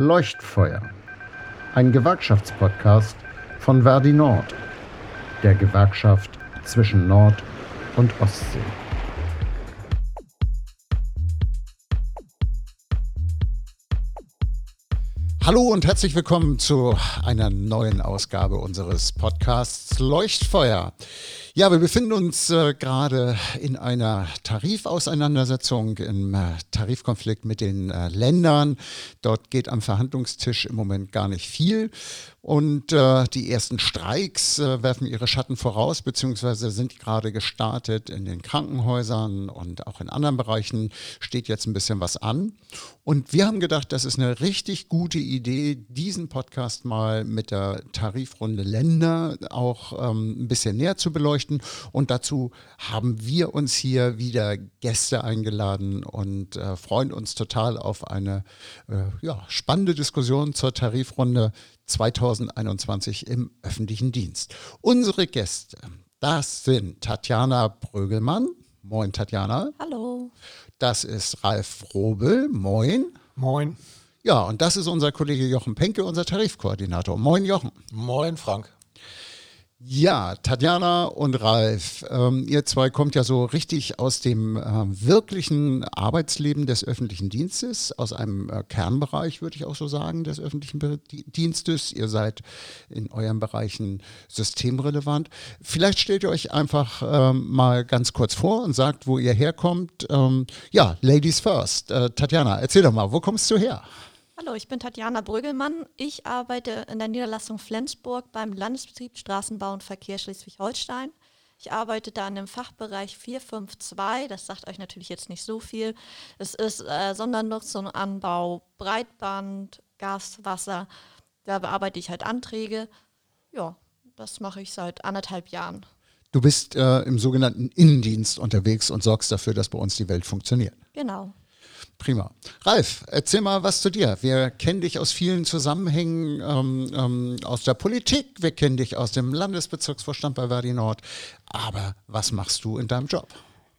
Leuchtfeuer, ein Gewerkschaftspodcast von Verdi Nord, der Gewerkschaft zwischen Nord- und Ostsee. Hallo und herzlich willkommen zu einer neuen Ausgabe unseres Podcasts Leuchtfeuer. Ja, wir befinden uns äh, gerade in einer Tarifauseinandersetzung, im äh, Tarifkonflikt mit den äh, Ländern. Dort geht am Verhandlungstisch im Moment gar nicht viel. Und äh, die ersten Streiks äh, werfen ihre Schatten voraus, beziehungsweise sind gerade gestartet in den Krankenhäusern und auch in anderen Bereichen steht jetzt ein bisschen was an. Und wir haben gedacht, das ist eine richtig gute Idee, diesen Podcast mal mit der Tarifrunde Länder auch ähm, ein bisschen näher zu beleuchten. Und dazu haben wir uns hier wieder Gäste eingeladen und äh, freuen uns total auf eine äh, ja, spannende Diskussion zur Tarifrunde 2021 im öffentlichen Dienst. Unsere Gäste, das sind Tatjana Brögelmann. Moin, Tatjana. Hallo. Das ist Ralf Robel. Moin. Moin. Ja, und das ist unser Kollege Jochen Penke, unser Tarifkoordinator. Moin, Jochen. Moin, Frank. Ja, Tatjana und Ralf, ähm, ihr zwei kommt ja so richtig aus dem äh, wirklichen Arbeitsleben des öffentlichen Dienstes, aus einem äh, Kernbereich, würde ich auch so sagen, des öffentlichen Be Dienstes. Ihr seid in euren Bereichen systemrelevant. Vielleicht stellt ihr euch einfach ähm, mal ganz kurz vor und sagt, wo ihr herkommt. Ähm, ja, Ladies first. Äh, Tatjana, erzähl doch mal, wo kommst du her? Hallo, ich bin Tatjana Brügelmann. Ich arbeite in der Niederlassung Flensburg beim Landesbetrieb Straßenbau und Verkehr Schleswig-Holstein. Ich arbeite da in dem Fachbereich 452. Das sagt euch natürlich jetzt nicht so viel. Es ist äh, Sondernutzung, Anbau, Breitband, Gas, Wasser. Da bearbeite ich halt Anträge. Ja, das mache ich seit anderthalb Jahren. Du bist äh, im sogenannten Innendienst unterwegs und sorgst dafür, dass bei uns die Welt funktioniert. Genau. Prima. Ralf, erzähl mal was zu dir. Wir kennen dich aus vielen Zusammenhängen ähm, ähm, aus der Politik, wir kennen dich aus dem Landesbezirksvorstand bei Verdi Nord. Aber was machst du in deinem Job?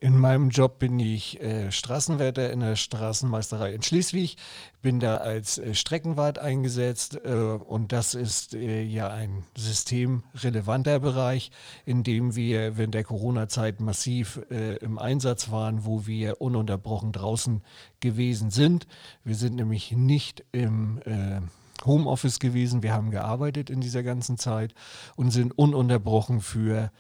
In meinem Job bin ich äh, Straßenwärter in der Straßenmeisterei in Schleswig, bin da als äh, Streckenwart eingesetzt äh, und das ist äh, ja ein systemrelevanter Bereich, in dem wir während der Corona-Zeit massiv äh, im Einsatz waren, wo wir ununterbrochen draußen gewesen sind. Wir sind nämlich nicht im äh, Homeoffice gewesen. Wir haben gearbeitet in dieser ganzen Zeit und sind ununterbrochen für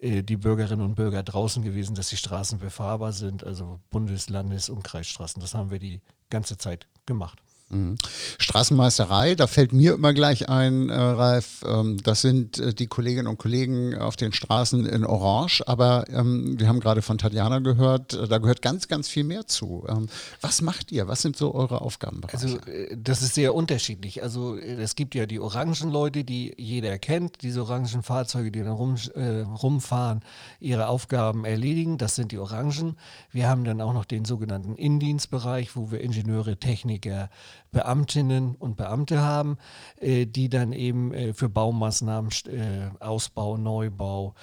äh, die Bürgerinnen und Bürger draußen gewesen, dass die Straßen befahrbar sind, also Bundes-, Landes- und Kreisstraßen. Das haben wir die ganze Zeit gemacht. Mhm. Straßenmeisterei, da fällt mir immer gleich ein, äh, Ralf, ähm, das sind äh, die Kolleginnen und Kollegen auf den Straßen in Orange, aber ähm, wir haben gerade von Tatjana gehört, äh, da gehört ganz, ganz viel mehr zu. Ähm, was macht ihr? Was sind so eure Aufgabenbereiche? Also äh, das ist sehr unterschiedlich. Also äh, es gibt ja die orangen Leute, die jeder kennt, diese orangen Fahrzeuge, die dann rum, äh, rumfahren, ihre Aufgaben erledigen, das sind die Orangen. Wir haben dann auch noch den sogenannten Indienstbereich, wo wir Ingenieure, Techniker, Beamtinnen und Beamte haben, äh, die dann eben äh, für Baumaßnahmen, äh, Ausbau, Neubau,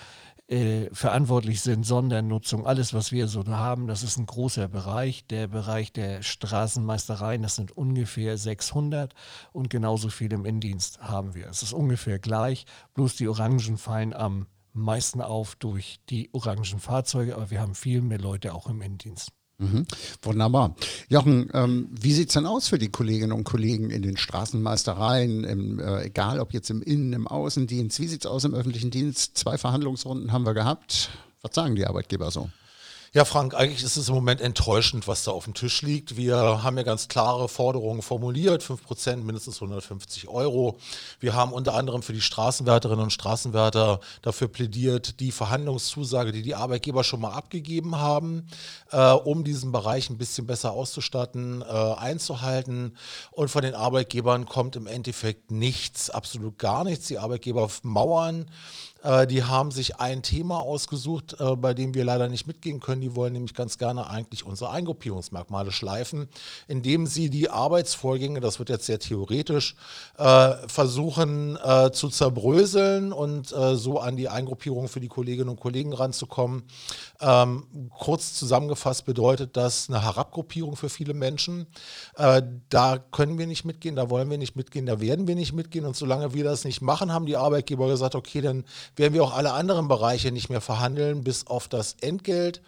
äh, verantwortlich sind, Sondernutzung, alles, was wir so haben, das ist ein großer Bereich. Der Bereich der Straßenmeistereien, das sind ungefähr 600 und genauso viel im Innendienst haben wir. Es ist ungefähr gleich, bloß die Orangen fallen am meisten auf durch die orangen Fahrzeuge, aber wir haben viel mehr Leute auch im Innendienst. Mhm. Wunderbar. Jochen, ähm, wie sieht es denn aus für die Kolleginnen und Kollegen in den Straßenmeistereien, im, äh, egal ob jetzt im Innen-, im Außendienst? Wie sieht es aus im öffentlichen Dienst? Zwei Verhandlungsrunden haben wir gehabt. Was sagen die Arbeitgeber so? Ja, Frank, eigentlich ist es im Moment enttäuschend, was da auf dem Tisch liegt. Wir haben ja ganz klare Forderungen formuliert, 5% mindestens 150 Euro. Wir haben unter anderem für die Straßenwärterinnen und Straßenwärter dafür plädiert, die Verhandlungszusage, die die Arbeitgeber schon mal abgegeben haben, äh, um diesen Bereich ein bisschen besser auszustatten, äh, einzuhalten. Und von den Arbeitgebern kommt im Endeffekt nichts, absolut gar nichts. Die Arbeitgeber mauern Äh, die haben sich ein Thema ausgesucht, äh, bei dem wir leider nicht mitgehen können. Die wollen nämlich ganz gerne eigentlich unsere Eingruppierungsmerkmale schleifen, indem sie die Arbeitsvorgänge, das wird jetzt sehr theoretisch, äh, versuchen zu zerbröseln und so an die Eingruppierung für die Kolleginnen und Kollegen ranzukommen. Ähm, kurz zusammengefasst bedeutet das eine Herabgruppierung für viele Menschen. Da können wir nicht mitgehen, da wollen wir nicht mitgehen, da werden wir nicht mitgehen. Und solange wir das nicht machen, haben die Arbeitgeber gesagt, okay, dann werden wir auch alle anderen Bereiche nicht mehr verhandeln, bis auf das Entgelt.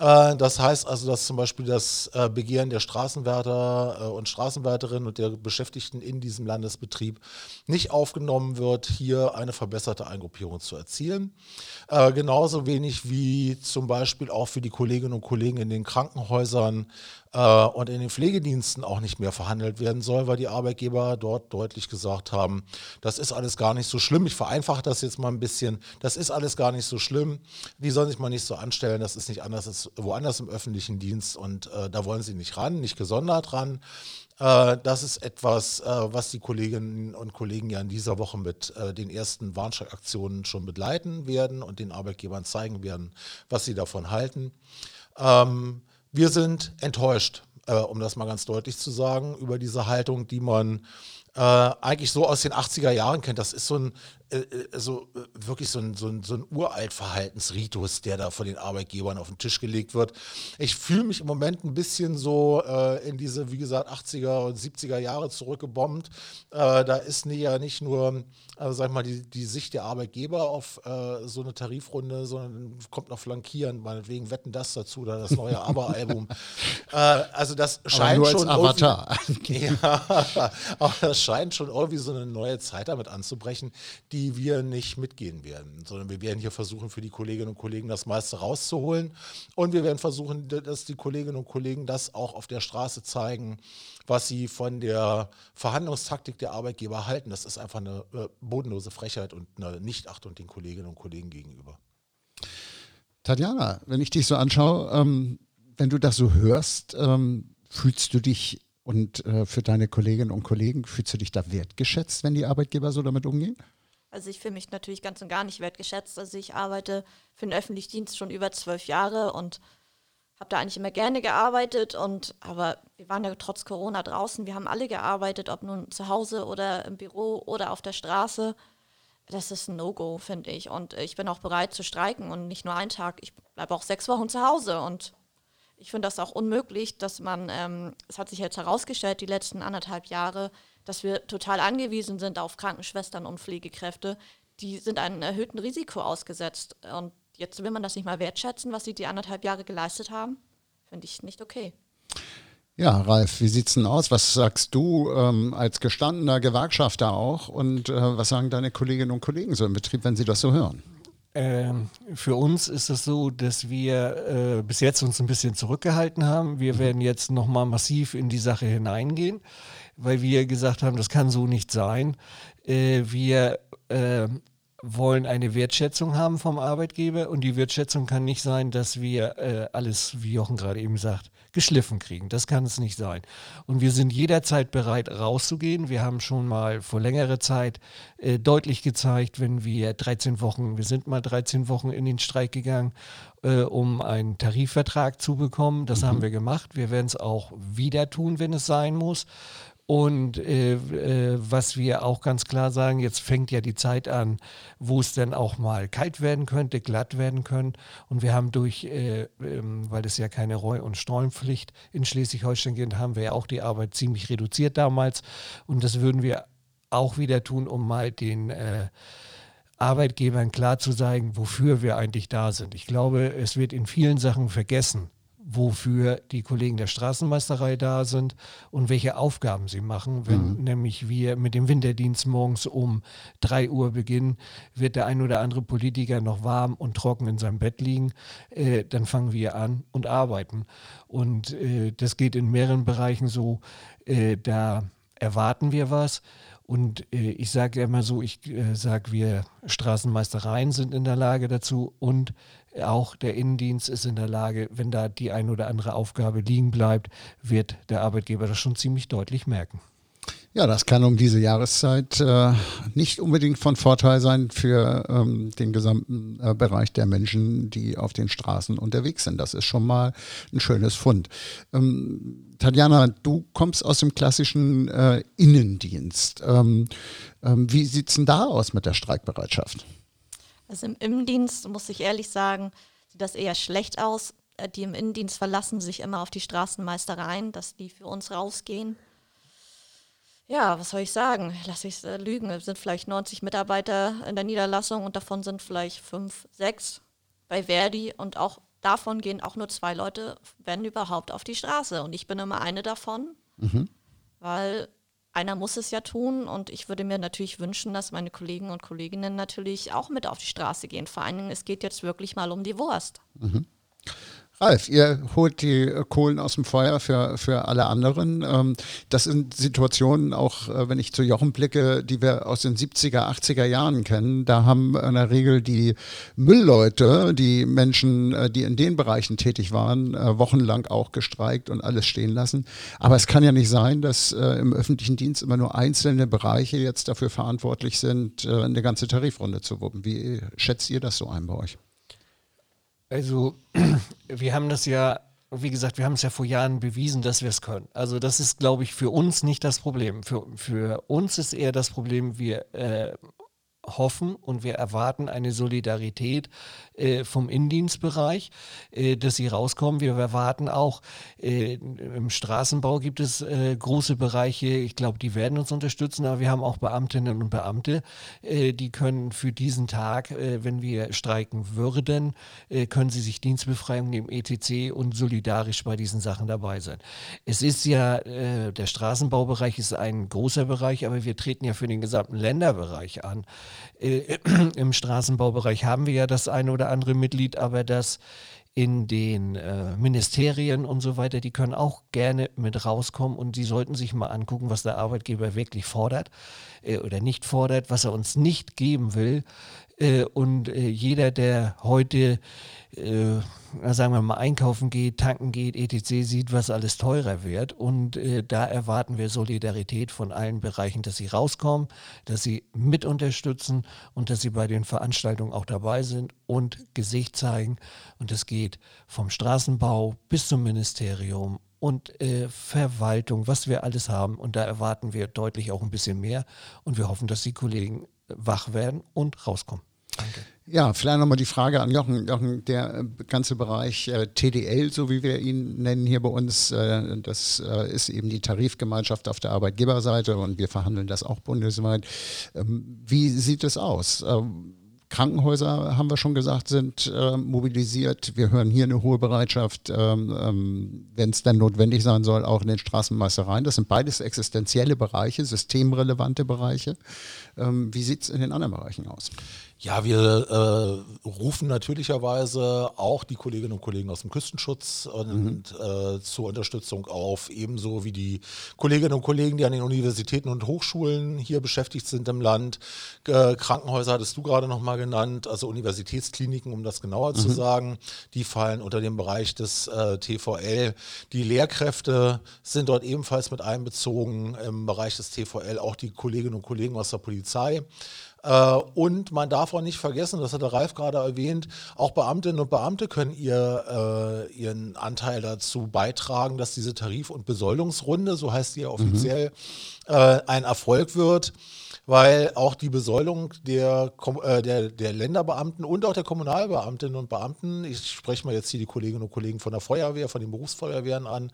Äh, das heißt also, dass zum Beispiel das äh, Begehren der Straßenwärter äh, und Straßenwärterinnen und der Beschäftigten in diesem Landesbetrieb nicht aufgenommen wird, hier eine verbesserte Eingruppierung zu erzielen. Genauso wenig wie zum Beispiel auch für die Kolleginnen und Kollegen in den Krankenhäusern äh, und in den Pflegediensten auch nicht mehr verhandelt werden soll, weil die Arbeitgeber dort deutlich gesagt haben, das ist alles gar nicht so schlimm. Ich vereinfache das jetzt mal ein bisschen. Das ist alles gar nicht so schlimm. Die sollen sich mal nicht so anstellen. Das ist nicht anders als woanders im öffentlichen Dienst und äh, da wollen sie nicht ran, nicht gesondert ran. Äh, das ist etwas, äh, was die Kolleginnen und Kollegen ja in dieser Woche mit äh, den ersten Warnschreckaktionen schon begleiten werden und den Arbeitgebern zeigen werden, was sie davon halten. Ähm, wir sind enttäuscht, äh, um das mal ganz deutlich zu sagen, über diese Haltung, die man äh, eigentlich so aus den 80er Jahren kennt. Das ist so ein, äh, äh so, äh, wirklich so ein, so, ein, so ein uralt Verhaltensritus, der da von den Arbeitgebern auf den Tisch gelegt wird. Ich fühle mich im Moment ein bisschen so äh, in diese, wie gesagt, 80er und 70er Jahre zurückgebombt. da ist ja nicht nur also sag ich mal, die, die Sicht der Arbeitgeber auf äh, so eine Tarifrunde, sondern kommt noch flankierend, meinetwegen wetten das dazu oder das neue Aber-Album. äh, also das scheint schon Avatar. ja, aber das scheint schon irgendwie so eine neue Zeit damit anzubrechen, die wir nicht mitgehen werden, sondern wir werden hier versuchen, für die Kolleginnen und Kollegen das meiste rauszuholen und wir werden versuchen, dass die Kolleginnen und Kollegen das auch auf der Straße zeigen, was sie von der Verhandlungstaktik der Arbeitgeber halten. Das ist einfach eine äh, bodenlose Frechheit und eine Nichtachtung den Kolleginnen und Kollegen gegenüber. Tatjana, wenn ich dich so anschaue, ähm, wenn du das so hörst, ähm, fühlst du dich und äh, für deine Kolleginnen und Kollegen, fühlst du dich da wertgeschätzt, wenn die Arbeitgeber so damit umgehen? Also ich fühle mich natürlich ganz und gar nicht wertgeschätzt. Also ich arbeite für den öffentlichen Dienst schon über zwölf Jahre und habe da eigentlich immer gerne gearbeitet und aber wir waren ja trotz Corona draußen, wir haben alle gearbeitet, ob nun zu Hause oder im Büro oder auf der Straße. Das ist ein No-Go, finde ich. Und ich bin auch bereit zu streiken und nicht nur einen Tag. Ich bleibe auch sechs Wochen zu Hause und ich finde das auch unmöglich, dass man, ähm, es hat sich jetzt herausgestellt, die letzten anderthalb Jahre, dass wir total angewiesen sind auf Krankenschwestern und Pflegekräfte. Die sind einem erhöhten Risiko ausgesetzt. Und jetzt will man das nicht mal wertschätzen, was sie die anderthalb Jahre geleistet haben. Finde ich nicht okay. Ja, Ralf, wie sieht's denn aus? Was sagst du ähm, als gestandener Gewerkschafter auch und äh, was sagen deine Kolleginnen und Kollegen so im Betrieb, wenn sie das so hören? Ähm, für uns ist es so, dass wir äh, bis jetzt uns ein bisschen zurückgehalten haben. Wir mhm. werden jetzt nochmal massiv in die Sache hineingehen, weil wir gesagt haben, das kann so nicht sein. Äh, wir äh, wollen eine Wertschätzung haben vom Arbeitgeber und die Wertschätzung kann nicht sein, dass wir äh, alles, wie Jochen gerade eben sagt, geschliffen kriegen. Das kann es nicht sein. Und wir sind jederzeit bereit, rauszugehen. Wir haben schon mal vor längerer Zeit äh, deutlich gezeigt, wenn wir 13 Wochen, wir sind mal 13 Wochen in den Streik gegangen, äh, um einen Tarifvertrag zu bekommen. Das mhm. haben wir gemacht. Wir werden es auch wieder tun, wenn es sein muss. Und äh, äh, was wir auch ganz klar sagen, jetzt fängt ja die Zeit an, wo es dann auch mal kalt werden könnte, glatt werden könnte. Und wir haben durch, äh, ähm, weil es ja keine Reu- und Sträumpflicht in Schleswig-Holstein gibt, haben wir ja auch die Arbeit ziemlich reduziert damals. Und das würden wir auch wieder tun, um mal den äh, Arbeitgebern klar zu sagen, wofür wir eigentlich da sind. Ich glaube, es wird in vielen Sachen vergessen, wofür die Kollegen der Straßenmeisterei da sind und welche Aufgaben sie machen. Wenn mhm. nämlich wir mit dem Winterdienst morgens um 3 Uhr beginnen, wird der ein oder andere Politiker noch warm und trocken in seinem Bett liegen. Äh, dann fangen wir an und arbeiten. Und äh, das geht in mehreren Bereichen so. Äh, da erwarten wir was. Und äh, ich sage immer so, ich äh, sage, wir Straßenmeistereien sind in der Lage dazu und auch der Innendienst ist in der Lage, wenn da die ein oder andere Aufgabe liegen bleibt, wird der Arbeitgeber das schon ziemlich deutlich merken. Ja, das kann um diese Jahreszeit äh, nicht unbedingt von Vorteil sein für ähm, den gesamten äh, Bereich der Menschen, die auf den Straßen unterwegs sind. Das ist schon mal ein schönes Fund. Ähm, Tatjana, du kommst aus dem klassischen äh, Innendienst. Ähm, ähm wie sieht es denn da aus mit der Streikbereitschaft? Also im Innendienst, muss ich ehrlich sagen, sieht das eher schlecht aus. Äh, die im Innendienst verlassen sich immer auf die Straßenmeistereien, dass die für uns rausgehen. Ja, was soll ich sagen? Lass ich äh, lügen. Es sind vielleicht 90 Mitarbeiter in der Niederlassung und davon sind vielleicht fünf, sechs bei Verdi und auch davon gehen auch nur zwei Leute, wenn überhaupt, auf die Straße. Und ich bin immer eine davon, mhm. weil einer muss es ja tun und ich würde mir natürlich wünschen, dass meine Kollegen und Kolleginnen natürlich auch mit auf die Straße gehen. Vor allen Dingen, es geht jetzt wirklich mal um die Wurst. Mhm. Ralf, ihr holt die Kohlen aus dem Feuer für, für alle anderen. Ähm, das sind Situationen, auch äh, wenn ich zu Jochen blicke, die wir aus den 70er, 80er Jahren kennen. Da haben in der Regel die Müllleute, die Menschen, äh, die in den Bereichen tätig waren, äh, wochenlang auch gestreikt und alles stehen lassen. Aber es kann ja nicht sein, dass im öffentlichen Dienst immer nur einzelne Bereiche jetzt dafür verantwortlich sind, eine ganze Tarifrunde zu wuppen. Wie schätzt ihr das so ein bei euch? Also, wir haben das ja, wie gesagt, wir haben es ja vor Jahren bewiesen, dass wir es können. Also, das ist, glaube ich, für uns nicht das Problem. Für, für uns ist eher das Problem, wir äh, hoffen und wir erwarten eine Solidarität äh, vom Indienstbereich, äh, dass sie rauskommen. Wir erwarten auch, äh, im Straßenbau gibt es äh, große Bereiche, ich glaube, die werden uns unterstützen, aber wir haben auch Beamtinnen und Beamte, äh, die können für diesen Tag, äh, wenn wir streiken würden, können sie sich Dienstbefreiung nehmen, ETC und solidarisch bei diesen Sachen dabei sein. Es ist ja, der Straßenbaubereich ist ein großer Bereich, aber wir treten ja für den gesamten Länderbereich an. Äh, Im Straßenbaubereich haben wir ja das eine oder andere Mitglied, aber das in den äh, Ministerien und so weiter, die können auch gerne mit rauskommen und sie sollten sich mal angucken, was der Arbeitgeber wirklich fordert äh, oder nicht fordert, was er uns nicht geben will. Äh, und äh, jeder, der heute äh, sagen wir mal, einkaufen geht, tanken geht, etc., sieht, was alles teurer wird. Und äh, da erwarten wir Solidarität von allen Bereichen, dass sie rauskommen, dass sie mit unterstützen und dass sie bei den Veranstaltungen auch dabei sind und Gesicht zeigen. Und das geht vom Straßenbau bis zum Ministerium und äh, Verwaltung, was wir alles haben. Und da erwarten wir deutlich auch ein bisschen mehr. Und wir hoffen, dass die Kollegen wach werden und rauskommen. Danke. Ja, vielleicht nochmal die Frage an Jochen. Jochen, der äh, ganze Bereich äh, TDL, so wie wir ihn nennen hier bei uns, äh, das äh, ist eben die Tarifgemeinschaft auf der Arbeitgeberseite und wir verhandeln das auch bundesweit. Ähm, wie sieht es aus? Ähm, Krankenhäuser, haben wir schon gesagt, sind äh, mobilisiert. Wir hören hier eine hohe Bereitschaft, ähm, ähm, wenn es dann notwendig sein soll, auch in den Straßenmeistereien. Das sind beides existenzielle Bereiche, systemrelevante Bereiche. Ähm, wie sieht es in den anderen Bereichen aus? Ja, wir äh, rufen natürlicherweise auch die Kolleginnen und Kollegen aus dem Küstenschutz und mhm. äh, zur Unterstützung auf, ebenso wie die Kolleginnen und Kollegen, die an den Universitäten und Hochschulen hier beschäftigt sind im Land. Äh, Krankenhäuser hattest du gerade nochmal genannt, also Universitätskliniken, um das genauer mhm. zu sagen, die fallen unter den Bereich des äh, TVL. Die Lehrkräfte sind dort ebenfalls mit einbezogen im Bereich des TVL, auch die Kolleginnen und Kollegen aus der Polizei. Äh, und man darf auch nicht vergessen, das hat der Ralf gerade erwähnt, auch Beamtinnen und Beamte können ihr, äh, ihren Anteil dazu beitragen, dass diese Tarif- und Besoldungsrunde, so heißt sie ja offiziell, mhm. äh, ein Erfolg wird weil auch die Besoldung der, äh, der, der Länderbeamten und auch der Kommunalbeamtinnen und Beamten, ich spreche mal jetzt hier die Kolleginnen und Kollegen von der Feuerwehr, von den Berufsfeuerwehren an,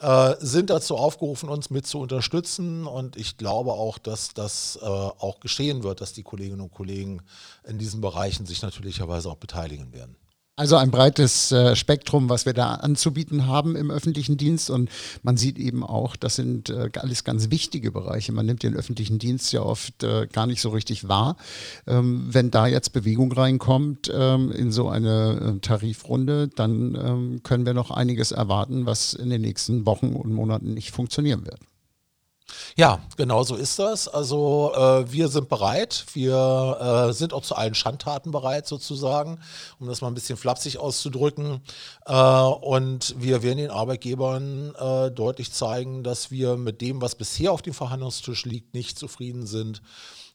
äh, sind dazu aufgerufen, uns mit zu unterstützen. Und ich glaube auch, dass das äh, auch geschehen wird, dass die Kolleginnen und Kollegen in diesen Bereichen sich natürlicherweise auch beteiligen werden. Also ein breites äh, Spektrum, was wir da anzubieten haben im öffentlichen Dienst. Und man sieht eben auch, das sind äh, alles ganz wichtige Bereiche. Man nimmt den öffentlichen Dienst ja oft äh, gar nicht so richtig wahr. Ähm, wenn da jetzt Bewegung reinkommt ähm, in so eine äh, Tarifrunde, dann ähm, können wir noch einiges erwarten, was in den nächsten Wochen und Monaten nicht funktionieren wird. Ja, genau so ist das. Also äh, wir sind bereit. Wir äh, sind auch zu allen Schandtaten bereit sozusagen, um das mal ein bisschen flapsig auszudrücken. Äh, und wir werden den Arbeitgebern äh, deutlich zeigen, dass wir mit dem, was bisher auf dem Verhandlungstisch liegt, nicht zufrieden sind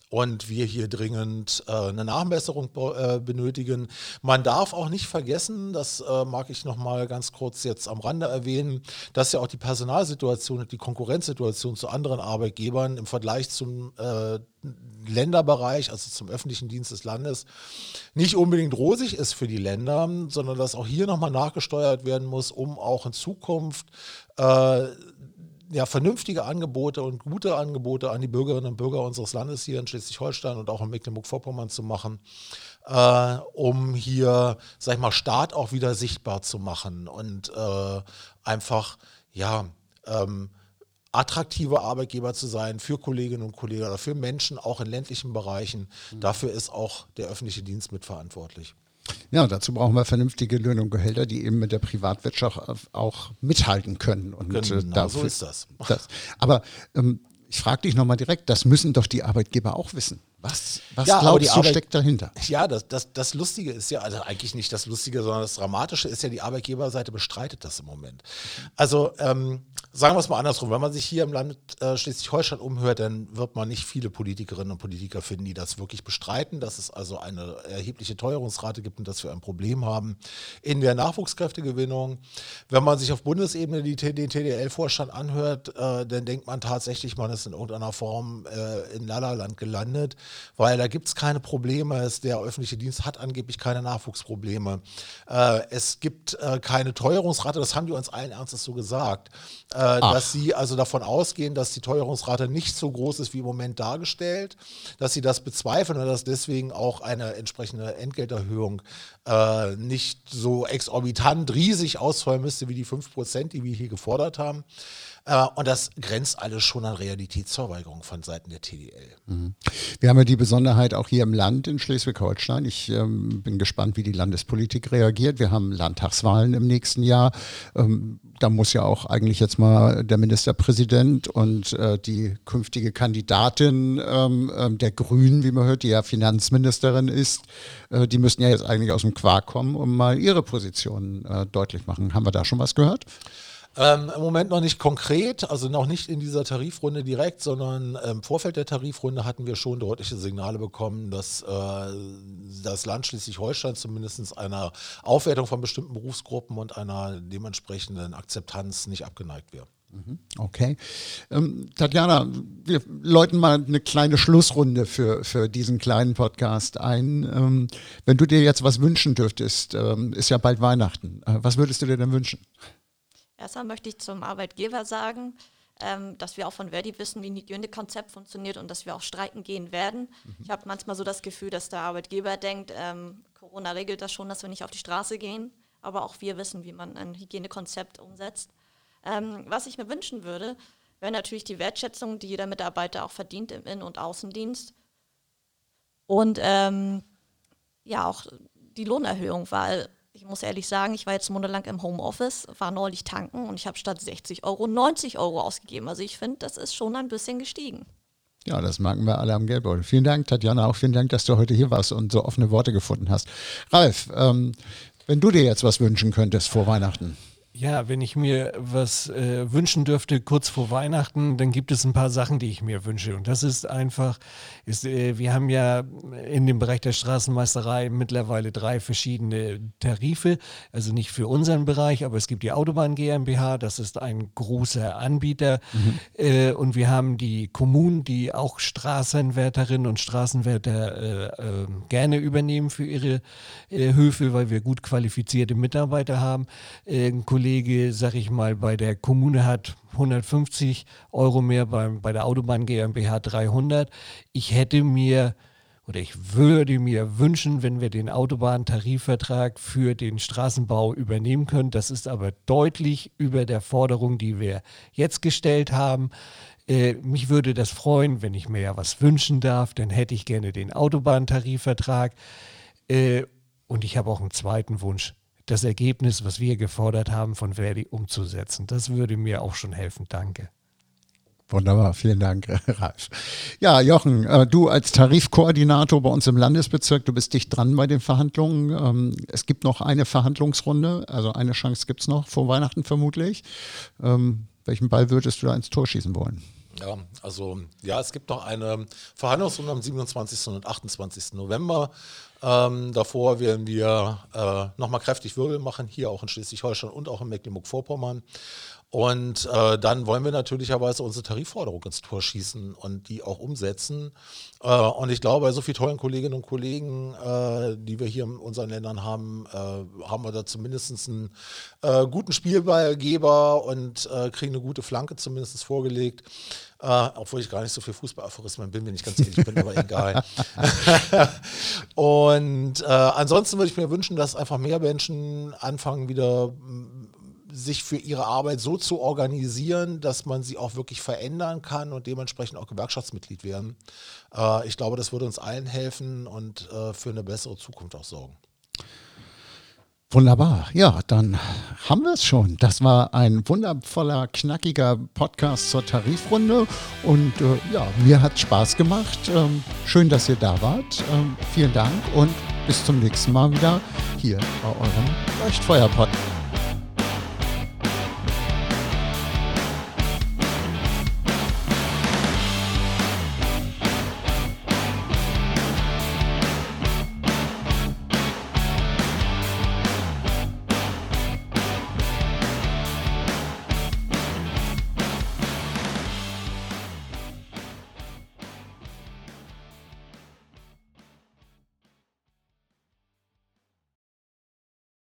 und wir hier dringend äh, eine Nachbesserung äh, benötigen. Man darf auch nicht vergessen, das äh, mag ich noch mal ganz kurz jetzt am Rande erwähnen, dass ja auch die Personalsituation und die Konkurrenzsituation zu anderen Arbeitgebern im Vergleich zum äh, Länderbereich, also zum öffentlichen Dienst des Landes, nicht unbedingt rosig ist für die Länder, sondern dass auch hier nochmal nachgesteuert werden muss, um auch in Zukunft äh, ja, vernünftige Angebote und gute Angebote an die Bürgerinnen und Bürger unseres Landes hier in Schleswig-Holstein und auch in Mecklenburg-Vorpommern zu machen, äh, um hier, sag ich mal, Staat auch wieder sichtbar zu machen und äh, einfach, ja, ähm, attraktive Arbeitgeber zu sein für Kolleginnen und Kollegen oder für Menschen auch in ländlichen Bereichen. Mhm. Dafür ist auch der öffentliche Dienst mitverantwortlich. Ja, dazu brauchen wir vernünftige Löhne und Gehälter, die eben mit der Privatwirtschaft auch mithalten können. Und äh, genau, dafür, so ist das. das. Aber ähm, ich frage dich nochmal direkt, das müssen doch die Arbeitgeber auch wissen. Was, was ja, glaubst du Arbeit, steckt dahinter? Ja, das, das, das Lustige ist ja, also eigentlich nicht das Lustige, sondern das Dramatische ist ja, die Arbeitgeberseite bestreitet das im Moment. Also ähm, sagen wir es mal andersrum, wenn man sich hier im Land äh, Schleswig-Holstein umhört, dann wird man nicht viele Politikerinnen und Politiker finden, die das wirklich bestreiten, dass es also eine erhebliche Teuerungsrate gibt und dass wir ein Problem haben in der Nachwuchskräftegewinnung. Wenn man sich auf Bundesebene die, den TDL-Vorstand anhört, äh, dann denkt man tatsächlich, man ist in irgendeiner Form äh, in Lalaland gelandet weil da gibt es keine Probleme. Der öffentliche Dienst hat angeblich keine Nachwuchsprobleme. Äh, es gibt äh, keine Teuerungsrate, das haben die uns allen Ernstes so gesagt, äh, dass sie also davon ausgehen, dass die Teuerungsrate nicht so groß ist wie im Moment dargestellt, dass sie das bezweifeln und dass deswegen auch eine entsprechende Entgelterhöhung äh, nicht so exorbitant riesig ausfallen müsste wie die 5%, die wir hier gefordert haben. Und das grenzt alles schon an Realitätsverweigerung von Seiten der TDL. Mhm. Wir haben ja die Besonderheit auch hier im Land in Schleswig-Holstein. Ich ähm, bin gespannt, wie die Landespolitik reagiert. Wir haben Landtagswahlen im nächsten Jahr. Ähm, da muss ja auch eigentlich jetzt mal der Ministerpräsident und äh, die künftige Kandidatin ähm, äh, der Grünen, wie man hört, die ja Finanzministerin ist, äh, die müssen ja jetzt eigentlich aus dem Quark kommen, um mal ihre Position äh, deutlich machen. Haben wir da schon was gehört? Ähm, Im Moment noch nicht konkret, also noch nicht in dieser Tarifrunde direkt, sondern im Vorfeld der Tarifrunde hatten wir schon deutliche Signale bekommen, dass äh, das Land Schleswig-Holstein zumindest einer Aufwertung von bestimmten Berufsgruppen und einer dementsprechenden Akzeptanz nicht abgeneigt wäre. Mhm. Okay. Ähm, Tatjana, wir läuten mal eine kleine Schlussrunde für, für diesen kleinen Podcast ein. Ähm, wenn du dir jetzt was wünschen dürftest, ähm, ist ja bald Weihnachten. Äh, was würdest du dir denn wünschen? Erstmal möchte ich zum Arbeitgeber sagen, ähm, dass wir auch von Verdi wissen, wie ein Hygienekonzept funktioniert und dass wir auch streiken gehen werden. Mhm. Ich habe manchmal so das Gefühl, dass der Arbeitgeber denkt, ähm, Corona regelt das schon, dass wir nicht auf die Straße gehen, aber auch wir wissen, wie man ein Hygienekonzept umsetzt. Ähm, was ich mir wünschen würde, wäre natürlich die Wertschätzung, die jeder Mitarbeiter auch verdient im Innen- und Außendienst. Und ähm, ja, auch die Lohnerhöhung, weil ich muss ehrlich sagen, ich war jetzt monatelang im Homeoffice, war neulich tanken und ich habe statt 60 Euro 90 Euro ausgegeben. Also ich finde, das ist schon ein bisschen gestiegen. Ja, das merken wir alle am Geldbeutel. Vielen Dank, Tatjana. Auch vielen Dank, dass du heute hier warst und so offene Worte gefunden hast. Ralf, ähm, wenn du dir jetzt was wünschen könntest vor Weihnachten. Ja, wenn ich mir was äh, wünschen dürfte kurz vor Weihnachten, dann gibt es ein paar Sachen, die ich mir wünsche. Und das ist einfach, ist, äh, wir haben ja in dem Bereich der Straßenmeisterei mittlerweile drei verschiedene Tarife. Also nicht für unseren Bereich, aber es gibt die Autobahn GmbH, das ist ein großer Anbieter. Mhm. Äh, und wir haben die Kommunen, die auch Straßenwärterinnen und Straßenwärter äh, äh, gerne übernehmen für ihre äh, Höfe, weil wir gut qualifizierte Mitarbeiter haben. Ein Kollege sag ich mal, bei der Kommune hat 150 Euro mehr, bei, bei der Autobahn GmbH 300. Ich hätte mir oder ich würde mir wünschen, wenn wir den Autobahntarifvertrag für den Straßenbau übernehmen können. Das ist aber deutlich über der Forderung, die wir jetzt gestellt haben. Äh, mich würde das freuen, wenn ich mir ja was wünschen darf, dann hätte ich gerne den Autobahntarifvertrag. Äh, und ich habe auch einen zweiten Wunsch das Ergebnis, was wir gefordert haben, von Verdi umzusetzen. Das würde mir auch schon helfen. Danke. Wunderbar, vielen Dank, Ralf. Ja, Jochen, äh, du als Tarifkoordinator bei uns im Landesbezirk, du bist dicht dran bei den Verhandlungen. Ähm, es gibt noch eine Verhandlungsrunde, also eine Chance gibt es noch vor Weihnachten vermutlich. Ähm, welchen Ball würdest du da ins Tor schießen wollen? Ja, also ja, es gibt noch eine Verhandlungsrunde am 27. und 28. November. Ähm, davor werden wir äh, nochmal kräftig Wirbel machen, hier auch in Schleswig-Holstein und auch in Mecklenburg-Vorpommern. Und äh, dann wollen wir natürlicherweise unsere Tarifforderung ins Tor schießen und die auch umsetzen. Äh, und ich glaube, bei so vielen tollen Kolleginnen und Kollegen, äh, die wir hier in unseren Ländern haben, äh, haben wir da zumindest einen äh, guten Spielballgeber und äh, kriegen eine gute Flanke zumindest vorgelegt. obwohl ich gar nicht so viel Fußballaphorismen bin, wenn ich ganz ehrlich bin, aber egal. und ansonsten würde ich mir wünschen, dass einfach mehr Menschen anfangen, wieder sich für ihre Arbeit so zu organisieren, dass man sie auch wirklich verändern kann und dementsprechend auch Gewerkschaftsmitglied werden. Äh, ich glaube, das würde uns allen helfen und äh, für eine bessere Zukunft auch sorgen. Wunderbar. Ja, dann haben wir es schon. Das war ein wundervoller, knackiger Podcast zur Tarifrunde. Und äh, ja, mir hat Spaß gemacht. Ähm, schön, dass ihr da wart. Ähm, vielen Dank und bis zum nächsten Mal wieder hier bei eurem Leuchtfeuer-Podcast.